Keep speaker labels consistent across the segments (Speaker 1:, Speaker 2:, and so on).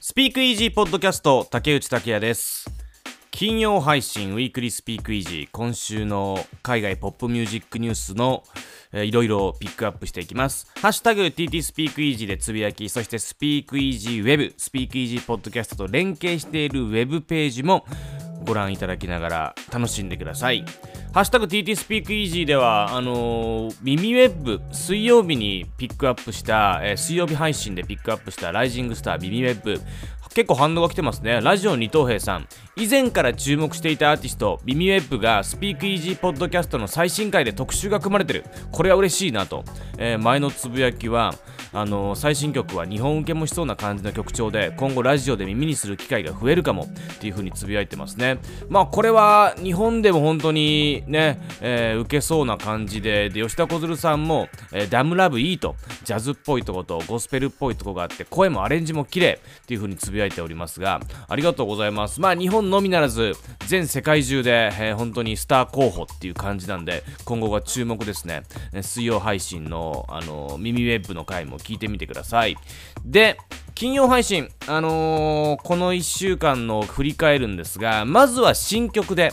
Speaker 1: スピークイージーポッドキャスト竹内拓也です金曜配信ウィークリースピークイージー今週の海外ポップミュージックニュースのえー、いろいろピックアップしていきます。ハッシュタグ TT スピークイージーでつぶやき、そしてスピークイージーウェブ、スピークイージーポッドキャストと連携しているウェブページもご覧いただきながら楽しんでください。ハッシュタグ TT スピークイージーでは、あのー、ミミ・ウェブ、水曜日にピックアップした、えー、水曜日配信でピックアップしたライジングスターミミ・ウェブ、結構反応が来てますね。ラジオ二等兵さん。以前から注目していたアーティスト、ビミウェップがスピークイージーポッドキャストの最新回で特集が組まれてる。これは嬉しいなと。えー、前のつぶやきは、あの最新曲は日本受けもしそうな感じの曲調で今後ラジオで耳にする機会が増えるかもっていう風につぶやいてますねまあこれは日本でも本当にね、えー、受けそうな感じでで吉田小鶴さんも、えー、ダムラブいいとジャズっぽいとことゴスペルっぽいとこがあって声もアレンジも綺麗っていう風につぶやいておりますがありがとうございますまあ日本のみならず全世界中で、えー、本当にスター候補っていう感じなんで今後が注目ですね水曜配信のあのミミ・ウェブの回も聞いてみてください。で、金曜配信、あのー、この1週間の振り返るんですが、まずは新曲で、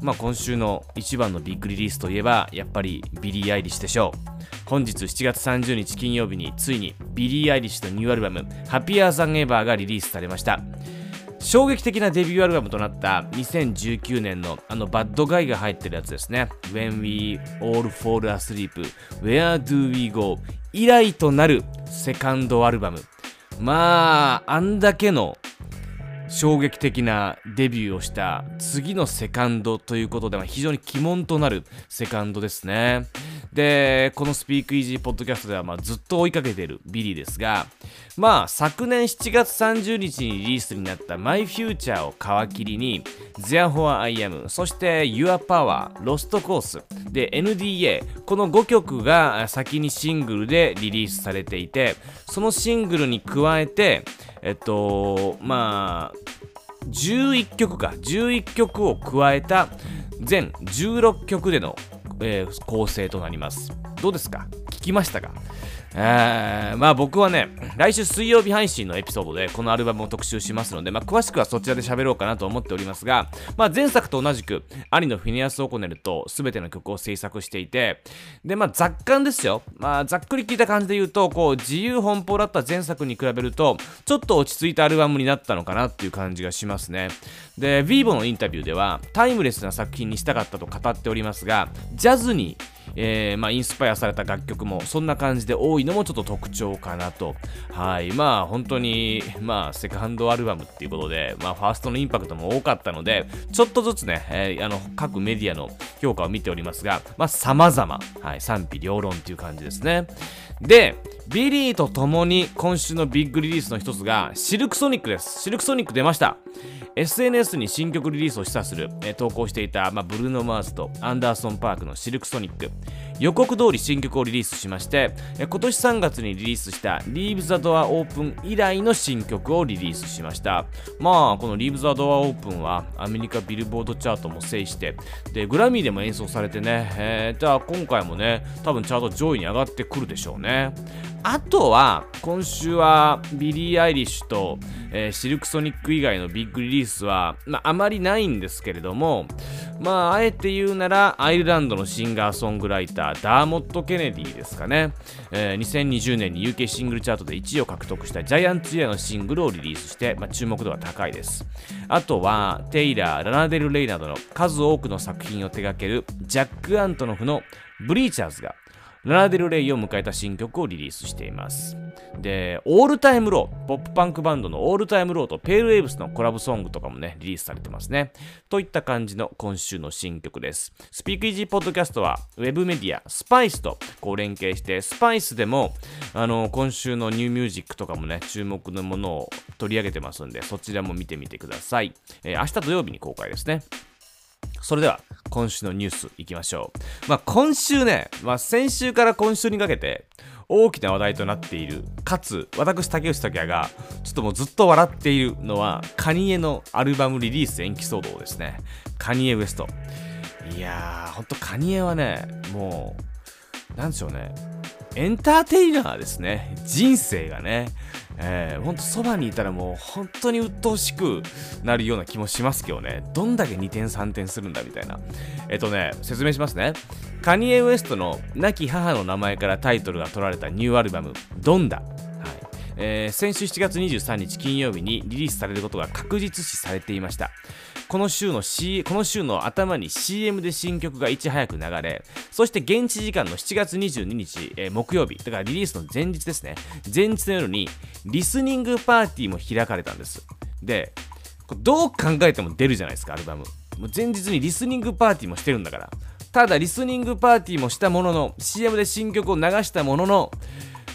Speaker 1: まあ、今週の一番のビッグリリースといえば、やっぱりビリー・アイリッシュでしょう。本日7月30日金曜日についにビリー・アイリッシュのニューアルバム「ハッピーアーザンエバーがリリースされました。衝撃的なデビューアルバムとなった2019年のあの Bad Guy が入ってるやつですね。When We All Fall Asleep Where Do We Go? 以来となるセカンドアルバム。まああんだけの衝撃的なデビューをした次のセカンドということで、非常に鬼門となるセカンドですね。で、このスピークイージーポッドキャストではまあずっと追いかけているビリーですが、まあ昨年7月30日にリリースになった My Future を皮切りに Therefore I Am そして Your Power Lost Cause で NDA この5曲が先にシングルでリリースされていてそのシングルに加えてえっとまあ11曲か11曲を加えた全16曲でのえー、構成となります。どうですか？聞きましたか？え、まあ僕はね、来週水曜日配信のエピソードでこのアルバムを特集しますので、まあ詳しくはそちらで喋ろうかなと思っておりますが、まあ前作と同じく、アリのフィネアス・オコネルと全ての曲を制作していて、で、まあ雑感ですよ。まあざっくり聞いた感じで言うと、こう自由奔放だった前作に比べると、ちょっと落ち着いたアルバムになったのかなっていう感じがしますね。で、 Vevo のインタビューでは、タイムレスな作品にしたかったと語っておりますが、ジャズにえー、まあ、インスパイアされた楽曲もそんな感じで多いのもちょっと特徴かなと。はい。まあ本当に、まあセカンドアルバムっていうことで、まあファーストのインパクトも多かったので、ちょっとずつね、えー、あの各メディアの評価を見ておりますが、まあ様々、はい、賛否両論っていう感じですね。で、ビリーと共に今週のビッグリリースの一つがシルクソニックです。シルクソニック出ました。SNS に新曲リリースを示唆する、えー、投稿していた、まあ、ブルーノ・マーズとアンダーソン・パークのシルクソニック予告通り新曲をリリースしまして、えー、今年3月にリリースした Leave the Door Open 以来の新曲をリリースしましたまあこの Leave the Door Open はアメリカビルボードチャートも制してでグラミーでも演奏されてね、えー、じゃあ今回もね多分チャート上位に上がってくるでしょうねあとは今週はビリー・アイリッシュと、えー、シルクソニック以外のビッグリリースは、まあ、あまりないんですけれどもまああえて言うならアイルランドのシンガーソングライターダーモット・ケネディですかね、えー、2020年に UK シングルチャートで1位を獲得したジャイアンツイヤーのシングルをリリースして、まあ、注目度が高いです。あとはテイラー、ラナデル・レイなどの数多くの作品を手掛けるジャック・アントノフのブリーチャーズがラナデル・レイを迎えた新曲をリリースしています。で、オールタイムロー、ポップパンクバンドのオールタイムローとペールウェーブスのコラボソングとかもね、リリースされてますね。といった感じの今週の新曲です。スピークイージーポッドキャストは、ウェブメディア、スパイスとこう連携して、スパイスでも、あの、今週のニューミュージックとかもね、注目のものを取り上げてますんで、そちらも見てみてください。えー、明日土曜日に公開ですね。それでは今週のニュースいきましょう。まあ今週ね、まあ先週から今週にかけて大きな話題となっている、かつ私竹内拓也がちょっともうずっと笑っているのはカニエのアルバムリリース延期騒動ですね。カニエウエスト。いやー、ほんとカニエはね、もう、なんでしょうね。エンターテイナーですね。人生がね。えー、ほんとそばにいたらもう本当に鬱陶しくなるような気もしますけどね。どんだけ2点3点するんだみたいな。えっとね説明しますね。カニエ・ウエストの亡き母の名前からタイトルが取られたニューアルバム「ドンダ」えー、先週7月23日金曜日にリリースされることが確実視されていました。この週の、C、この週の頭に CM で新曲がいち早く流れそして現地時間の7月22日、えー、木曜日だからリリースの前日ですね。前日の夜にリスニングパーティーも開かれたんです。でどう考えても出るじゃないですかアルバム。もう前日にリスニングパーティーもしてるんだから。ただリスニングパーティーもしたものの CM で新曲を流したものの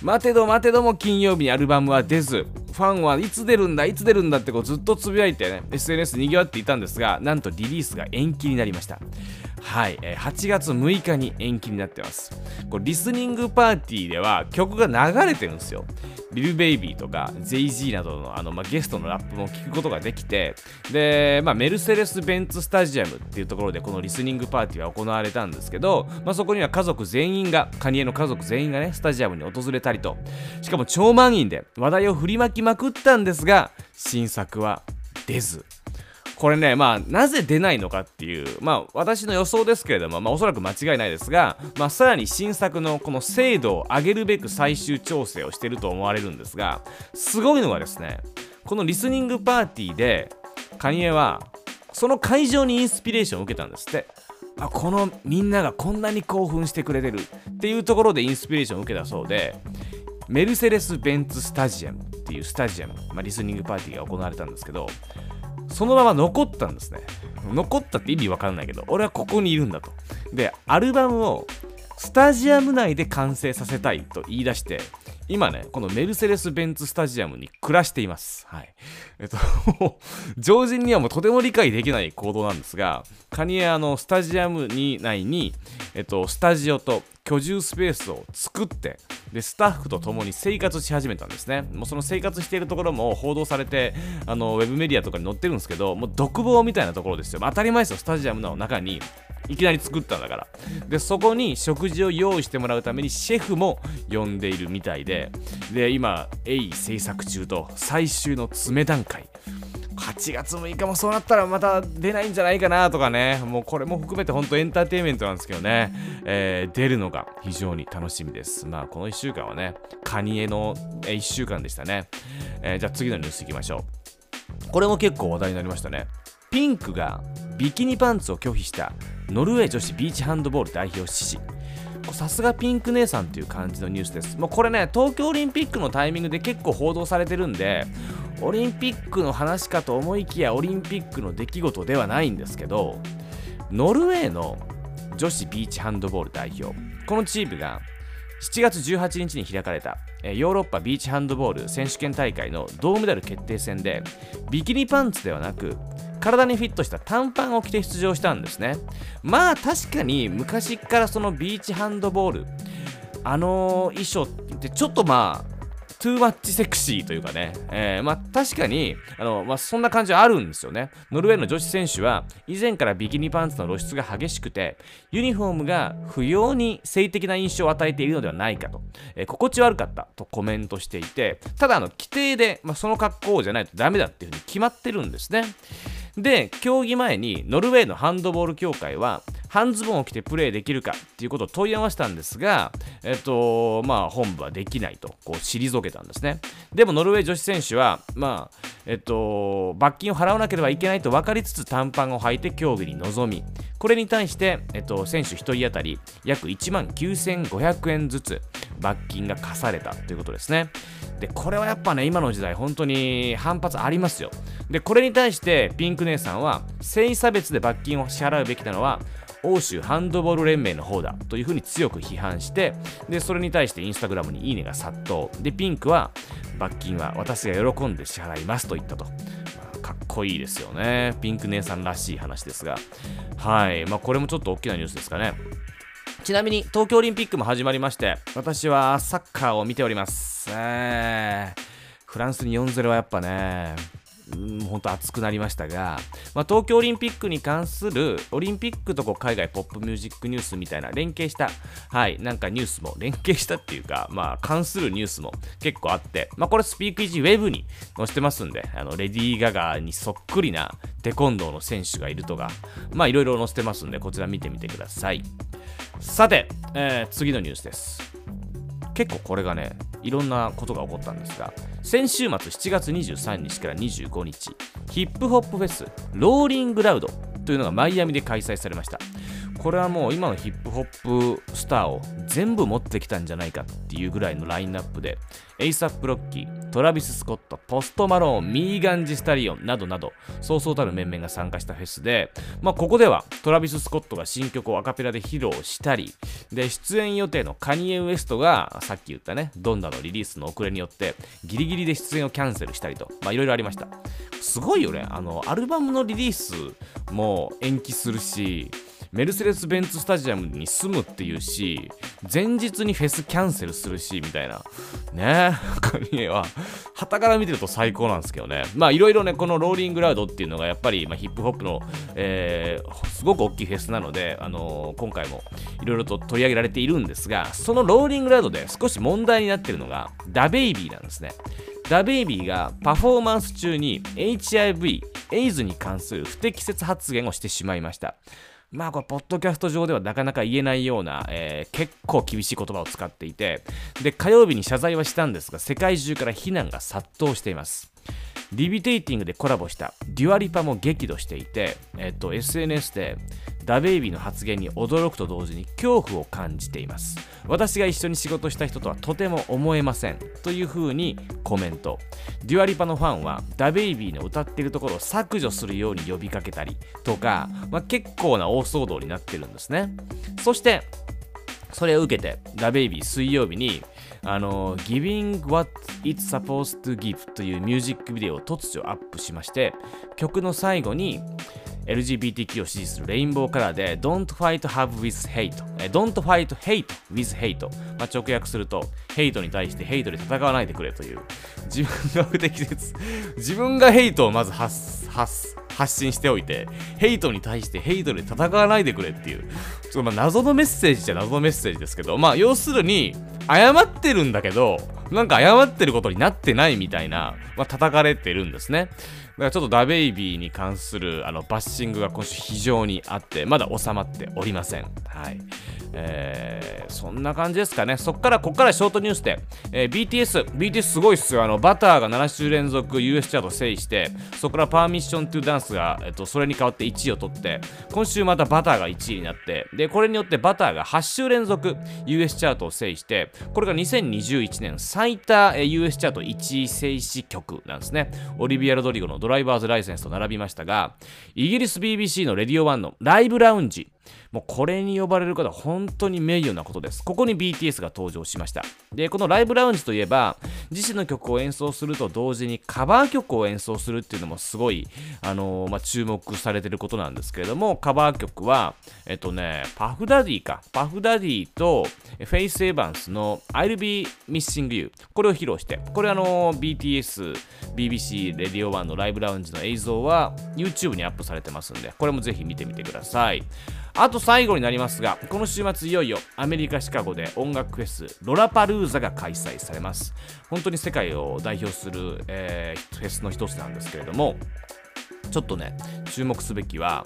Speaker 1: 待てど待てども金曜日にアルバムは出ず。ファンはいつ出るんだいつ出るんだってこうずっとつぶやいてね SNS にぎわっていたんですがなんとリリースが延期になりました。はい、えー、8月6日に延期になってます。これリスニングパーティーでは曲が流れてるんですよ。リル・ベイビーとか JG などのあの、まあ、ゲストのラップも聞くことができてで、まあ、メルセデス・ベンツ・スタジアムっていうところでこのリスニングパーティーは行われたんですけど、まあ、そこには家族全員がカニエの家族全員がねスタジアムに訪れたりと。しかも超満員で話題を振りまきまくったんですが新作は出ずこれね、まあ、なぜ出ないのかっていう、まあ、私の予想ですけれども、まあ、おそらく間違いないですが、まあ、さらに新作のこの精度を上げるべく最終調整をしてると思われるんですが、すごいのがですね、このリスニングパーティーで、カニエは、その会場にインスピレーションを受けたんですって。あこのみんながこんなに興奮してくれてるっていうところでインスピレーションを受けたそうでメルセデス・ベンツ・スタジアムっていうスタジアム、まあ、リスニングパーティーが行われたんですけどそのまま残ったんですね。残ったって意味わかんないけど、俺はここにいるんだと。で、アルバムをスタジアム内で完成させたいと言い出して、今ね、このメルセデス・ベンツ・スタジアムに暮らしています。はい。えっと 常人にはもうとても理解できない行動なんですが、カニエあの、スタジアムに内に、えっと、スタジオと居住スペースを作って、で、スタッフと共に生活し始めたんですね。もうその生活しているところも報道されて、あの、ウェブメディアとかに載ってるんですけど、もう独房みたいなところですよ。当たり前ですよ、スタジアムの中にいきなり作ったんだからでそこに食事を用意してもらうためにシェフも呼んでいるみたいでで今鋭意制作中と最終の詰め段階8月6日もそうなったらまた出ないんじゃないかなとかね。もうこれも含めて本当エンターテインメントなんですけどね、えー、出るのが非常に楽しみです。まあこの1週間はねカニエの1週間でしたね、えー、じゃあ次のニュースいきましょう。これも結構話題になりましたね。ピンクがビキニパンツを拒否したノルウェー女子ビーチハンドボール代表支持さすがピンク姉さんっていう感じのニュースです。もうこれね、東京オリンピックのタイミングで結構報道されてるんで、オリンピックの話かと思いきやオリンピックの出来事ではないんですけど、ノルウェーの女子ビーチハンドボール代表、このチームが7月18日に開かれたヨーロッパビーチハンドボール選手権大会の銅メダル決定戦でビキニパンツではなく体にフィットした短パンを着て出場したんですね。まあ確かに昔からそのビーチハンドボールあの衣装ってちょっとまあトゥーマッチセクシーというかね、えー、まあ確かに、あの、まあそんな感じはあるんですよね。ノルウェーの女子選手は、以前からビキニパンツの露出が激しくて、ユニフォームが不要に性的な印象を与えているのではないかと、えー、心地悪かったとコメントしていて、ただ、あの、規定で、まあ、その格好じゃないとダメだっていうふうに決まってるんですね。で、競技前にノルウェーのハンドボール協会は、半ズボンを着てプレーできるかっていうことを問い合わせたんですが、えっと、まあ、本部はできないと、こう、退けたんですね。でも、ノルウェー女子選手は、まあ、えっと、罰金を払わなければいけないと分かりつつ短パンを履いて競技に臨み、これに対して、えっと、選手1人当たり約1万9500円ずつ罰金が課されたということですね。で、これはやっぱね、今の時代、本当に反発ありますよ。で、これに対してピンク姉さんは、性差別で罰金を支払うべきなのは、欧州ハンドボール連盟の方だというふうに強く批判してでそれに対してインスタグラムにいいねが殺到。でピンクは罰金は私が喜んで支払いますと言ったと、かっこいいですよね。ピンク姉さんらしい話ですが。はい。まあこれもちょっと大きなニュースですかね。ちなみに東京オリンピックも始まりまして私はサッカーを見ております、えー、フランスに4-0はやっぱね。本当熱くなりましたが、まあ、東京オリンピックに関するオリンピックとこう海外ポップミュージックニュースみたいな連携した、はい、なんかニュースも連携したっていうか、まあ、関するニュースも結構あって、まあ、これスピークイージーウェブに載せてますんで、あのレディー・ガガにそっくりなテコンドーの選手がいるとか、まあいろいろ載せてますんで、こちら見てみてください。さて、えー、次のニュースです。結構これがね、いろんなことが起こったんですが、先週末7月23日から25日、ヒップホップフェス、ローリングラウドというのがマイアミで開催されました。これはもう今のヒップホップスターを全部持ってきたんじゃないかっていうぐらいのラインナップで、エイサップロッキー、トラビス・スコット、ポストマローン、ミーガン・ジー・スタリオンなどなど、そうそうたる面々が参加したフェスで、まあ、ここではトラビス・スコットが新曲をアカペラで披露したり、で、出演予定のカニエ・ウエストが、さっき言ったね、ドンダのリリースの遅れによって、ギリギリで出演をキャンセルしたりと、まあ、いろいろありました。すごいよね。あの、アルバムのリリースも延期するし、メルセデス・ベンツスタジアムに住むっていうし、前日にフェスキャンセルするし、みたいな。ねえカニエは、旗から見てると最高なんですけどね。まあいろいろね、このローリングラウドっていうのがやっぱり、まあ、ヒップホップの、えー、すごく大きいフェスなので、あのー、今回もいろいろと取り上げられているんですが、そのローリングラウドで少し問題になってるのが、ダベイビーなんですね。ダベイビーがパフォーマンス中に HIV、エイズに関する不適切発言をしてしまいました。まあこれ、ポッドキャスト上ではなかなか言えないような、えー、結構厳しい言葉を使っていて、で、火曜日に謝罪はしたんですが、世界中から非難が殺到しています。リビテイティングでコラボしたデュアリパも激怒していて、えっと、SNS でダベイビーの発言に驚くと同時に恐怖を感じています。私が一緒に仕事した人とはとても思えません。という風にコメント。デュアリパのファンはダベイビーの歌ってるところを削除するように呼びかけたりとか、まあ、結構な大騒動になってるんですね。そして、それを受けて、ダベイビー水曜日にあの Giving What It's Supposed to Give というミュージックビデオを突如アップしまして曲の最後に LGBTQ を支持するレインボーカラーで Don't fight have with hate Don't fight hate with hate、まあ、直訳するとヘイトに対してヘイトで戦わないでくれという。自分が不適切。自分がヘイトをまず発発発信しておいてヘイトに対してヘイトで戦わないでくれっていう。ちょまあ謎のメッセージじゃ謎のメッセージですけどまあ要するに謝ってるんだけどなんか謝ってることになってないみたいな、まあ、叩かれてるんですね。だからちょっとダベイビーに関するあのバッシングが今週非常にあって、まだ収まっておりません。はい。えー、そんな感じですかね。そっから、こっからショートニュースで、えー、BTS、BTS すごいっすよ。あの、バターが7週連続 US チャート制して、そこからパーミッショントゥダンスが、えっと、それに代わって1位を取って、今週またバターが1位になって、で、これによってバターが8週連続 US チャートを制して、これが2021年最多、US チャート1位制止曲なんですね。オリビア・ロドリゴのドライバーズライセンスと並びましたが、イギリス BBC のレディオ1のライブラウンジ、もうこれに呼ばれる方、本当に名誉なことです。ここに BTS が登場しました。で、このライブラウンジといえば、自身の曲を演奏すると同時にカバー曲を演奏するっていうのもすごい、あのー、まあ、注目されてることなんですけれども、カバー曲は、えっとね、パフダディか。パフダディとフェイス・エヴァンスの I'll Be Missing You。これを披露して、これあのー、BTS、BBC レディオ1のライブラウンジの映像は YouTube にアップされてますんで、これもぜひ見てみてください。あと最後になりますが、この週末いよいよアメリカ・シカゴで音楽フェス、ロラパルーザが開催されます。本当に世界を代表する、えー、フェスの一つなんですけれども、ちょっとね、注目すべきは、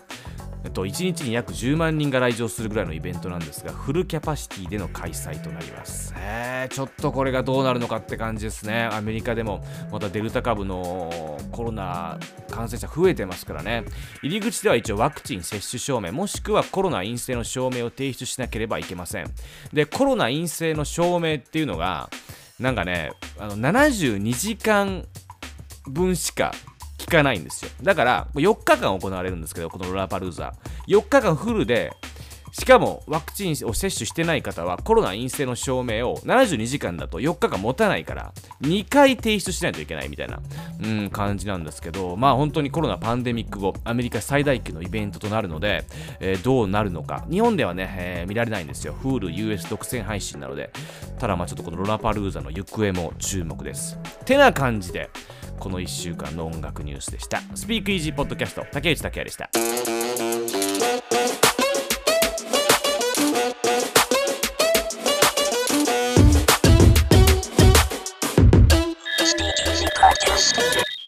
Speaker 1: えっと、1日に約10万人が来場するぐらいのイベントなんですが、フルキャパシティでの開催となります。えー、ちょっとこれがどうなるのかって感じですね。アメリカでもまたデルタ株のコロナ感染者増えてますからね。入り口では一応ワクチン接種証明、もしくはコロナ陰性の証明を提出しなければいけません。で、コロナ陰性の証明っていうのが、なんかね、あの72時間分しか効かないんですよ。だから、4日間行われるんですけど、このロラパルーザ。4日間フルで、しかもワクチンを接種してない方はコロナ陰性の証明を72時間だと4日間持たないから2回提出しないといけないみたいな、うん、感じなんですけどまあ本当にコロナパンデミック後アメリカ最大級のイベントとなるので、え、どうなるのか日本ではね、え、見られないんですよ Hulu US 独占配信なのでただまあちょっとこのロラパルーザの行方も注目ですてな感じでこの1週間の音楽ニュースでした。スピークイージーポッドキャスト竹内拓也でした。